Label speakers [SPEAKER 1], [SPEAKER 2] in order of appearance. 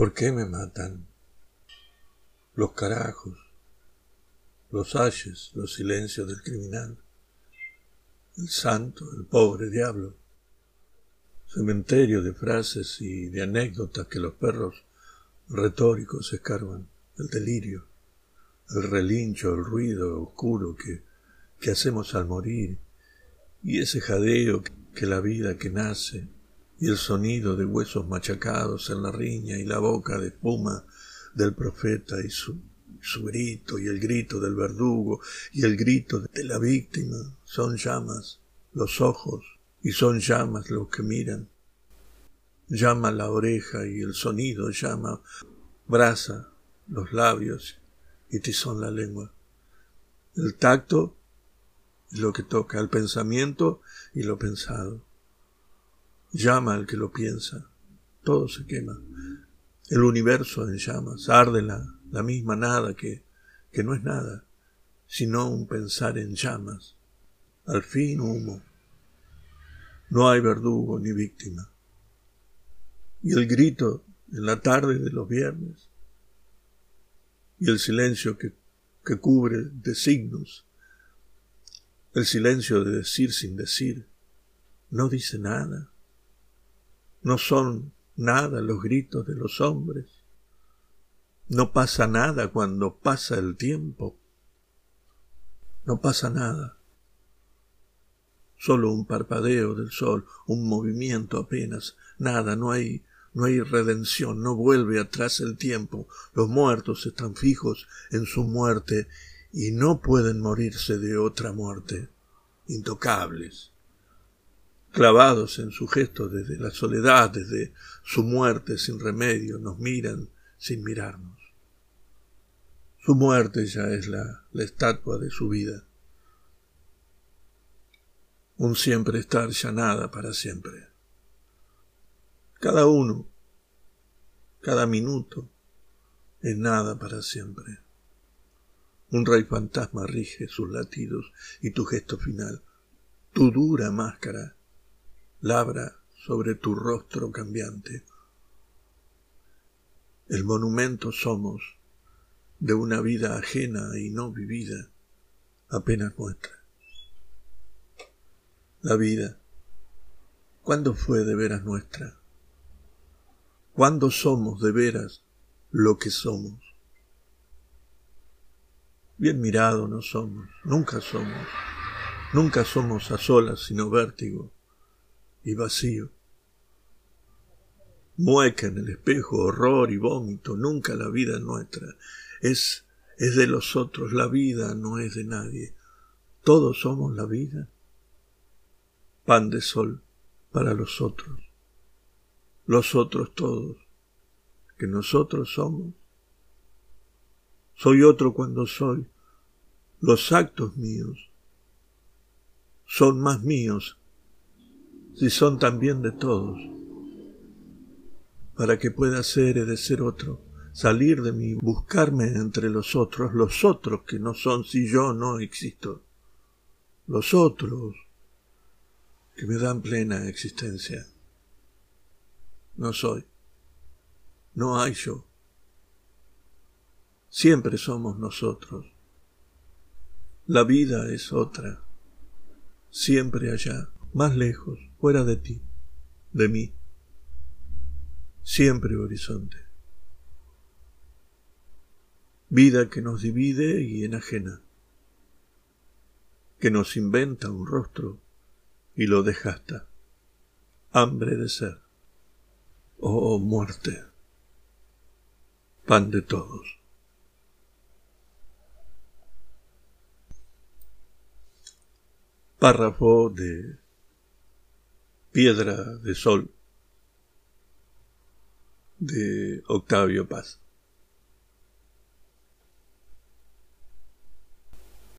[SPEAKER 1] ¿Por qué me matan? Los carajos, los ayes, los silencios del criminal, el santo, el pobre diablo, cementerio de frases y de anécdotas que los perros retóricos escarban, el delirio, el relincho, el ruido oscuro que, que hacemos al morir, y ese jadeo que la vida que nace, y el sonido de huesos machacados en la riña y la boca de espuma del profeta y su, su grito y el grito del verdugo y el grito de la víctima son llamas los ojos y son llamas los que miran. Llama la oreja y el sonido llama brasa los labios y tizón la lengua. El tacto es lo que toca, el pensamiento y lo pensado llama al que lo piensa, todo se quema. El universo en llamas, arde la, la misma nada que, que no es nada, sino un pensar en llamas, al fin humo. No hay verdugo ni víctima. Y el grito en la tarde de los viernes, y el silencio que, que cubre de signos, el silencio de decir sin decir, no dice nada, no son nada los gritos de los hombres. No pasa nada cuando pasa el tiempo. No pasa nada. Solo un parpadeo del sol, un movimiento apenas, nada, no hay, no hay redención, no vuelve atrás el tiempo. Los muertos están fijos en su muerte y no pueden morirse de otra muerte, intocables clavados en su gesto desde la soledad, desde su muerte sin remedio, nos miran sin mirarnos. Su muerte ya es la, estatua de su vida. Un siempre estar ya nada para siempre. Cada uno, cada minuto, es nada para siempre. Un rey fantasma rige sus latidos y tu gesto final, tu dura máscara labra sobre tu rostro cambiante. El monumento somos de una vida ajena y no vivida, apenas nuestra. La vida, ¿cuándo fue de veras nuestra? ¿Cuándo somos de veras lo que somos? Bien mirado no somos, nunca somos, nunca somos a solas sino vértigo y vacío. Mueca en el espejo, horror y vómito, nunca la vida es nuestra, es, es de los otros, la vida no es de nadie. Todos somos la vida. Pan de sol para los otros. Los otros todos, que nosotros somos. Soy otro cuando soy. Los actos míos son más míos si son también de todos, para que pueda ser y de ser otro, salir de mí, buscarme entre los otros, los otros que no son si yo no existo, los otros que me dan plena existencia. No soy, no hay yo, siempre somos nosotros. La vida es otra, siempre allá, más lejos, fuera de ti, de mí, siempre horizonte. Vida que nos divide y enajena, que nos inventa un rostro y lo desgasta. Hambre de ser, oh muerte, pan de todos. Párrafo de Piedra de Sol de Octavio Paz.